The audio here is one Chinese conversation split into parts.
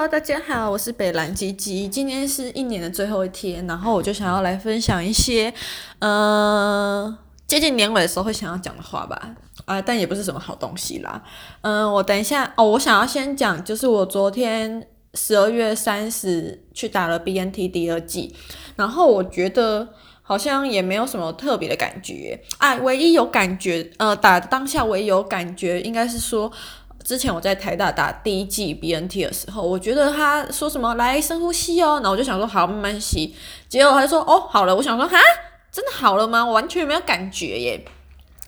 Hello，大家好，我是北蓝吉吉。今天是一年的最后一天，然后我就想要来分享一些，呃，接近年尾的时候会想要讲的话吧。啊、但也不是什么好东西啦。嗯、我等一下哦，我想要先讲，就是我昨天十二月三十去打了 BNT 第二剂，然后我觉得好像也没有什么特别的感觉。哎、啊，唯一有感觉，呃，打当下唯一有感觉应该是说。之前我在台大打第一季 BNT 的时候，我觉得他说什么来深呼吸哦，然后我就想说好慢慢吸，结果他就说哦好了，我想说哈真的好了吗？我完全没有感觉耶，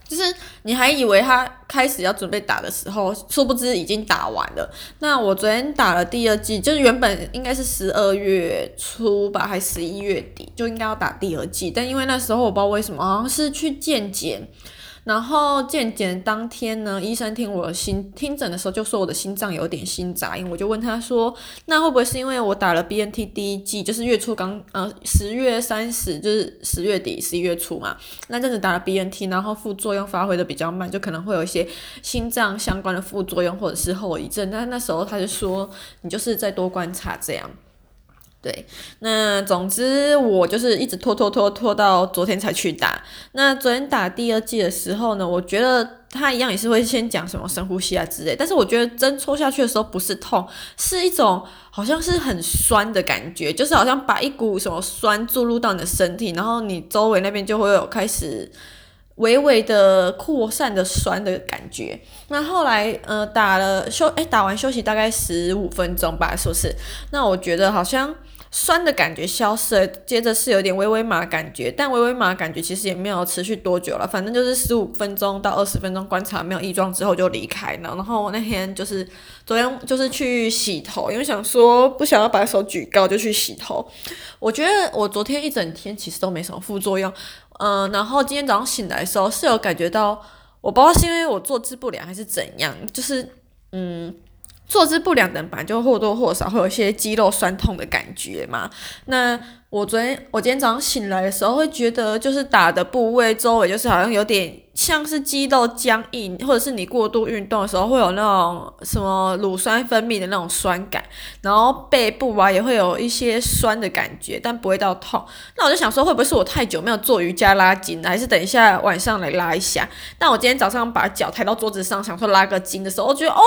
就是你还以为他开始要准备打的时候，殊不知已经打完了。那我昨天打了第二季，就是原本应该是十二月初吧，还十一月底就应该要打第二季，但因为那时候我不知道为什么，好像是去健检。然后健检当天呢，医生听我心听诊的时候就说我的心脏有点心杂音，我就问他说，那会不会是因为我打了 BNT 第一剂，就是月初刚呃十月三十就是十月底十一月初嘛，那阵子打了 BNT，然后副作用发挥的比较慢，就可能会有一些心脏相关的副作用或者是后遗症。但那时候他就说你就是再多观察这样。对，那总之我就是一直拖拖拖拖到昨天才去打。那昨天打第二剂的时候呢，我觉得他一样也是会先讲什么深呼吸啊之类，但是我觉得针戳下去的时候不是痛，是一种好像是很酸的感觉，就是好像把一股什么酸注入到你的身体，然后你周围那边就会有开始微微的扩散的酸的感觉。那后来呃打了休诶，打完休息大概十五分钟吧，是不是？那我觉得好像。酸的感觉消失了，接着是有点微微麻感觉，但微微麻感觉其实也没有持续多久了，反正就是十五分钟到二十分钟观察没有异状之后就离开了。然后我那天就是昨天就是去洗头，因为想说不想要把手举高就去洗头。我觉得我昨天一整天其实都没什么副作用，嗯、然后今天早上醒来的时候是有感觉到，我不知道是因为我坐姿不良还是怎样，就是嗯。坐姿不良的人本来就或多或少会有一些肌肉酸痛的感觉嘛。那我昨天我今天早上醒来的时候会觉得，就是打的部位周围就是好像有点像是肌肉僵硬，或者是你过度运动的时候会有那种什么乳酸分泌的那种酸感，然后背部啊也会有一些酸的感觉，但不会到痛。那我就想说，会不会是我太久没有做瑜伽拉筋，还是等一下晚上来拉一下？但我今天早上把脚抬到桌子上，想说拉个筋的时候，我觉得哦。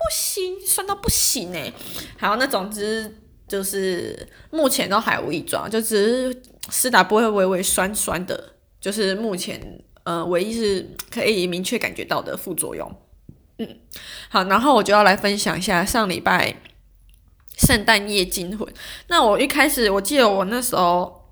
不行，酸到不行哎！好，那总之就是目前都还无异状，就只是施打不会微微酸酸的，就是目前呃唯一是可以明确感觉到的副作用。嗯，好，然后我就要来分享一下上礼拜圣诞夜惊魂。那我一开始我记得我那时候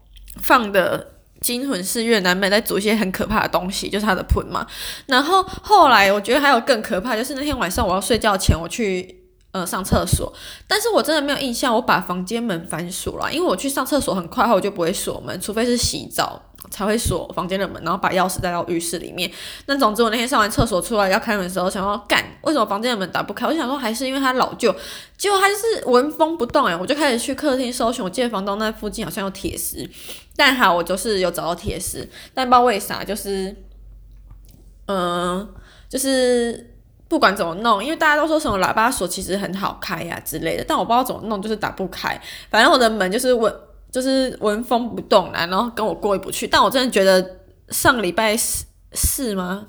放的。惊魂是越南妹在煮一些很可怕的东西，就是她的盆嘛。然后后来我觉得还有更可怕，就是那天晚上我要睡觉前我去呃上厕所，但是我真的没有印象我把房间门反锁了，因为我去上厕所很快后我就不会锁门，除非是洗澡。才会锁房间的门，然后把钥匙带到浴室里面。那总之，我那天上完厕所出来要开门的时候，想说干，为什么房间的门打不开？我想说还是因为它老旧，结果它就是纹风不动哎，我就开始去客厅搜寻，我记得房东那附近好像有铁丝，但好，我就是有找到铁丝，但不知道为啥，就是嗯、就是不管怎么弄，因为大家都说什么喇叭锁其实很好开呀、之类的，但我不知道怎么弄，就是打不开。反正我的门就是稳。就是闻风不动，然后跟我过意不去。但我真的觉得上个礼拜四是吗？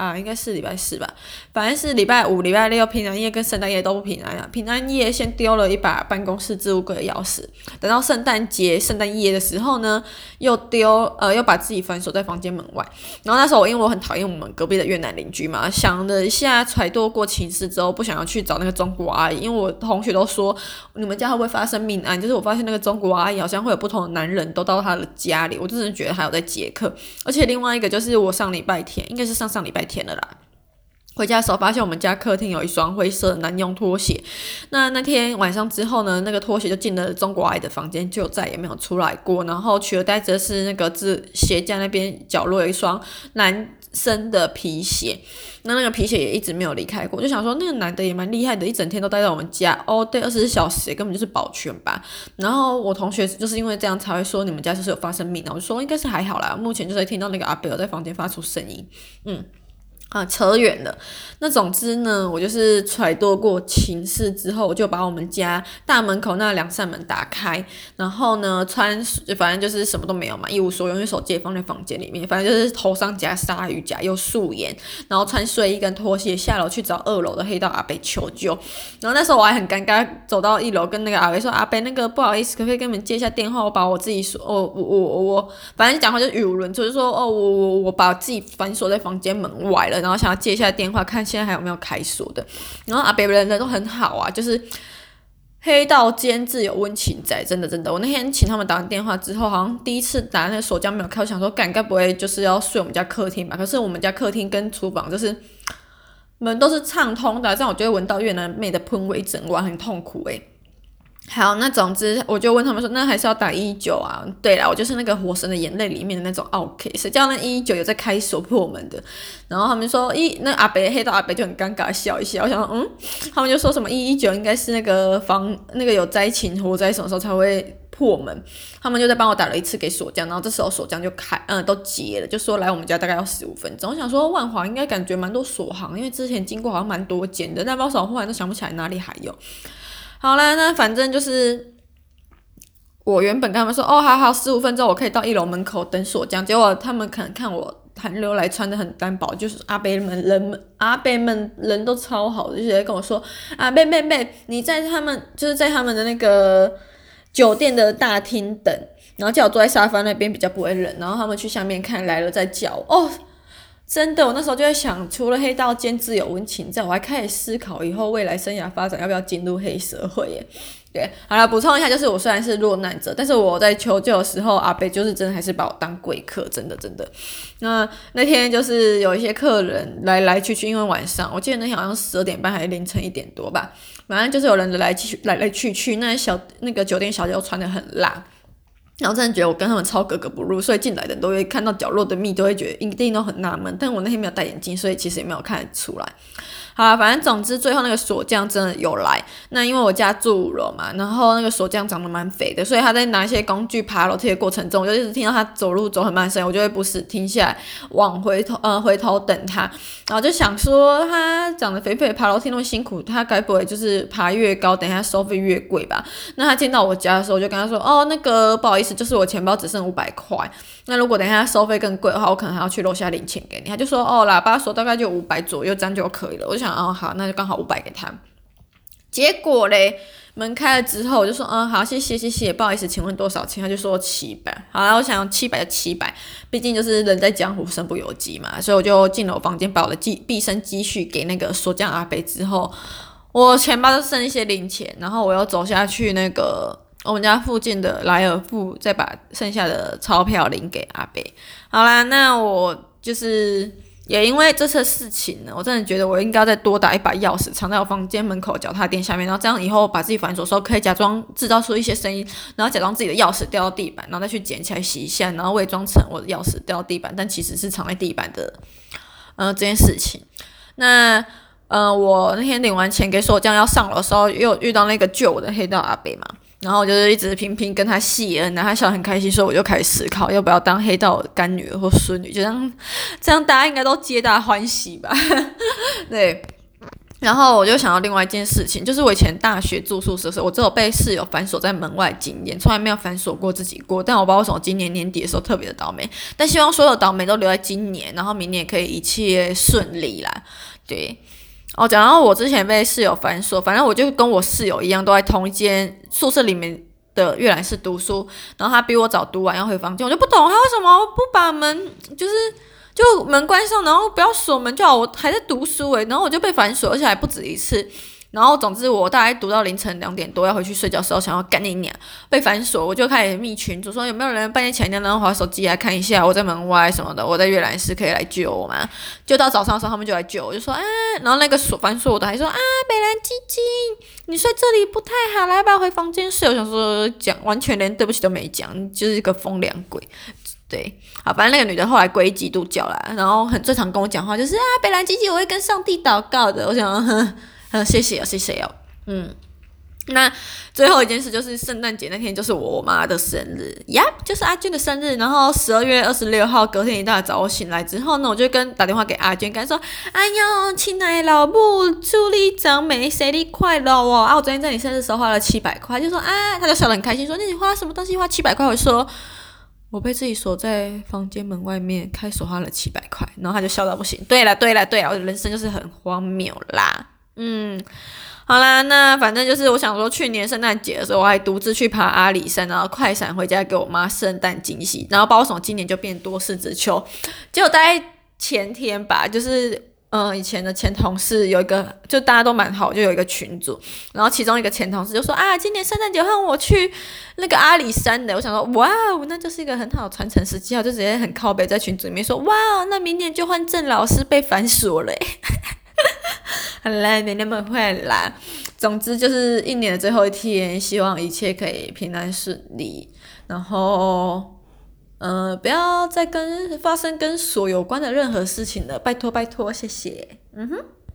啊，应该是礼拜四吧，反正是礼拜五、礼拜六平安夜跟圣诞夜都不平安啊。平安夜先丢了一把办公室置物柜的钥匙，等到圣诞节、圣诞夜的时候呢，又丢呃又把自己反锁在房间门外。然后那时候我因为我很讨厌我们隔壁的越南邻居嘛，想了一下揣度过情势之后，不想要去找那个中国阿姨，因为我同学都说你们家会不会发生命案？就是我发现那个中国阿姨好像会有不同的男人都到她的家里，我真的觉得还有在捷克。而且另外一个就是我上礼拜天，应该是上上礼拜天。了啦！回家的时候发现我们家客厅有一双灰色的男用拖鞋。那那天晚上之后呢，那个拖鞋就进了中国阿姨的房间，就再也没有出来过。然后取而代之是那个字鞋架那边角落有一双男生的皮鞋。那那个皮鞋也一直没有离开过。就想说那个男的也蛮厉害的，一整天都待在我们家哦，对，二十四小时根本就是保全吧。然后我同学就是因为这样才会说你们家就是有发生命案。我就说应该是还好啦，目前就是听到那个阿贝尔在房间发出声音，嗯。啊，扯远了。那总之呢，我就是揣度过情势之后，我就把我们家大门口那两扇门打开，然后呢，穿反正就是什么都没有嘛，一无所有，用手机也放在房间里面，反正就是头上夹鲨鱼夹，又素颜，然后穿睡衣跟拖鞋下楼去找二楼的黑道阿伯求救。然后那时候我还很尴尬，走到一楼跟那个阿伯说：“阿伯，那个不好意思，可不可以跟你们接一下电话？我把我自己锁，哦，我我我，反正讲话就语无伦次，就说哦，我我我把自己反锁在房间门外了，然后想要借一下电话，看现在还有没有开锁的。然后阿伯人人都很好啊，就是黑道间自有温情在，真的真的。我那天请他们打完电话之后，好像第一次打那个锁匠没有开，我想说，干该不会就是要睡我们家客厅吧？可是我们家客厅跟厨房就是门都是畅通的，这样我就会闻到越南妹的喷味，整晚很痛苦诶、好，那总之我就问他们说，那还是要打一一九啊？对啦，我就是那个火神的眼泪里面的那种 OK，谁叫那一一九有在开锁破门的？然后他们说一那阿北黑道阿北就很尴尬笑一笑，我想说嗯，他们就说什么一一九应该是那个防那个有灾情火灾什么时候才会破门？他们就在帮我打了一次给锁匠，然后这时候锁匠就开嗯都结了，就说来我们家大概要十五分钟。我想说万华应该感觉蛮多锁行，因为之前经过好像蛮多间的，但不知道什么后来都想不起来哪里还有。好啦，那反正就是我原本跟他们说，哦，好好，十五分钟我可以到一楼门口等锁匠。结果他们可能看我寒流来穿得很单薄，就是阿伯们人阿伯们人都超好的，就直接跟我说，阿贝贝贝，你在他们就是在他们的那个酒店的大厅等，然后叫我坐在沙发那边比较不会冷，然后他们去下面看来了再叫哦。真的，我那时候就在想，除了黑道间自有温情在，我还开始思考以后未来生涯发展要不要进入黑社会耶。对，好了，补充一下，就是我虽然是落难者，但是我在求救的时候，阿北就是真的还是把我当贵客，真的真的。那那天就是有一些客人来来去去，因为晚上我记得那天好像十二点半还是凌晨一点多吧，反正就是有人来来去来来去去，那小那个酒店小姐都穿得很辣。然后真的觉得我跟他们超格格不入，所以进来的人都会看到角落的蜜，都会觉得一定都很纳闷。但我那天没有戴眼镜，所以其实也没有看得出来。好啦，反正总之最后那个锁匠真的有来。那因为我家住五楼嘛，然后那个锁匠长得蛮肥的，所以他在拿一些工具爬楼梯的过程中，我就一直听到他走路走很慢声，我就会不时停下来往回头呃回头等他。然后就想说他长得肥肥，爬楼梯那么辛苦，他该不会就是爬越高，等一下收费越贵吧？那他见到我家的时候，我就跟他说哦，那个不好意思，就是我钱包只剩五百块。那如果等一下收费更贵的话，我可能还要去楼下领钱给你。他就说哦，喇叭锁大概就五百左右，这样就可以了。我就想哦，好，那就刚好五百给他。结果嘞，门开了之后，我就说嗯，好，谢谢谢谢，不好意思，请问多少钱？他就说七百。好了，我想七百就七百，毕竟就是人在江湖身不由己嘛，所以我就进了我房间，把我的积毕生积蓄给那个锁匠阿伯之后，我钱包就剩一些零钱，然后我又走下去那个。我们家附近的莱尔富，再把剩下的钞票领给阿伯。好啦，那我就是也因为这次事情呢，我真的觉得我应该再多打一把钥匙，藏在我房间门口脚踏垫下面，然后这样以后把自己反锁的时候，可以假装制造出一些声音，然后假装自己的钥匙掉到地板，然后再去捡起来洗一下，然后伪装成我的钥匙掉到地板，但其实是藏在地板的。呃，这件事情，那呃，我那天领完钱给锁匠要上楼的时候，又遇到那个救我的黑道阿北嘛。然后我就是一直频频跟他戏恩，然后他笑得很开心，所以我就开始思考要不要当黑道干女儿或孙女，就这样，这样大家应该都皆大欢喜吧？对。然后我就想到另外一件事情，就是我以前大学住宿舍的时候，我只有被室友反锁在门外经验，从来没有反锁过自己过。但我不知道为什么今年年底的时候特别的倒霉，但希望所有倒霉都留在今年，然后明年可以一切顺利啦。对。哦，讲到我之前被室友反锁，反正我就跟我室友一样，都在同一间宿舍里面的阅览室读书。然后他比我早读完要回房间，我就不懂他为什么不把门就是就门关上，然后不要锁门就好。我还在读书诶，然后我就被反锁，而且还不止一次。然后，总之，我大概读到凌晨两点多要回去睡觉的时候，想要赶你娘被反锁，我就开始密群组说有没有人半夜起来然后滑手机来看一下我在门外什么的，我在阅览室可以来救我吗？就到早上的时候，他们就来救我，就说啊，然后那个锁反锁我的还说啊，北兰基金，你睡这里不太好，来吧，回房间睡。我想说讲完全连对不起都没讲，就是一个风凉鬼。对，好，反正那个女的后来皈依基督教啦，然后很最常跟我讲话就是啊，北兰基金，我会跟上帝祷告的。我想。嗯，谢谢哦，谢谢哦，嗯，那最后一件事就是圣诞节那天，就是我妈的生日呀就是阿娟的生日。然后十二月二十六号隔天一大早我醒来之后呢，我就跟打电话给阿娟，跟她说：“哎呦，亲爱的老母，祝你长美，生日快乐哦！啊，我昨天在你生日时候花了七百块，就说啊，她就笑得很开心，说那你花什么东西花七百块？我说我被自己锁在房间门外面，开锁花了七百块。然后她就笑到不行。对了，对了，对了，我的人生就是很荒谬啦，嗯。”好啦，那反正就是我想说，去年圣诞节的时候，我还独自去爬阿里山，然后快闪回家给我妈圣诞惊喜，然后不知道为什么今年就变多事之秋。结果大概前天吧，就是嗯、以前的前同事有一个，就大家都蛮好，就有一个群组，然后其中一个前同事就说啊，今年圣诞节换我去那个阿里山的，我想说哇哦，那就是一个很好的传承时机啊，就直接很靠北在群组里面说哇哦，那明年就换郑老师被反锁了。好啦，没那么会啦。总之就是一年的最后一天，希望一切可以平安顺利。然后，嗯、不要再跟发生跟锁有关的任何事情了，拜托拜托，谢谢。嗯哼。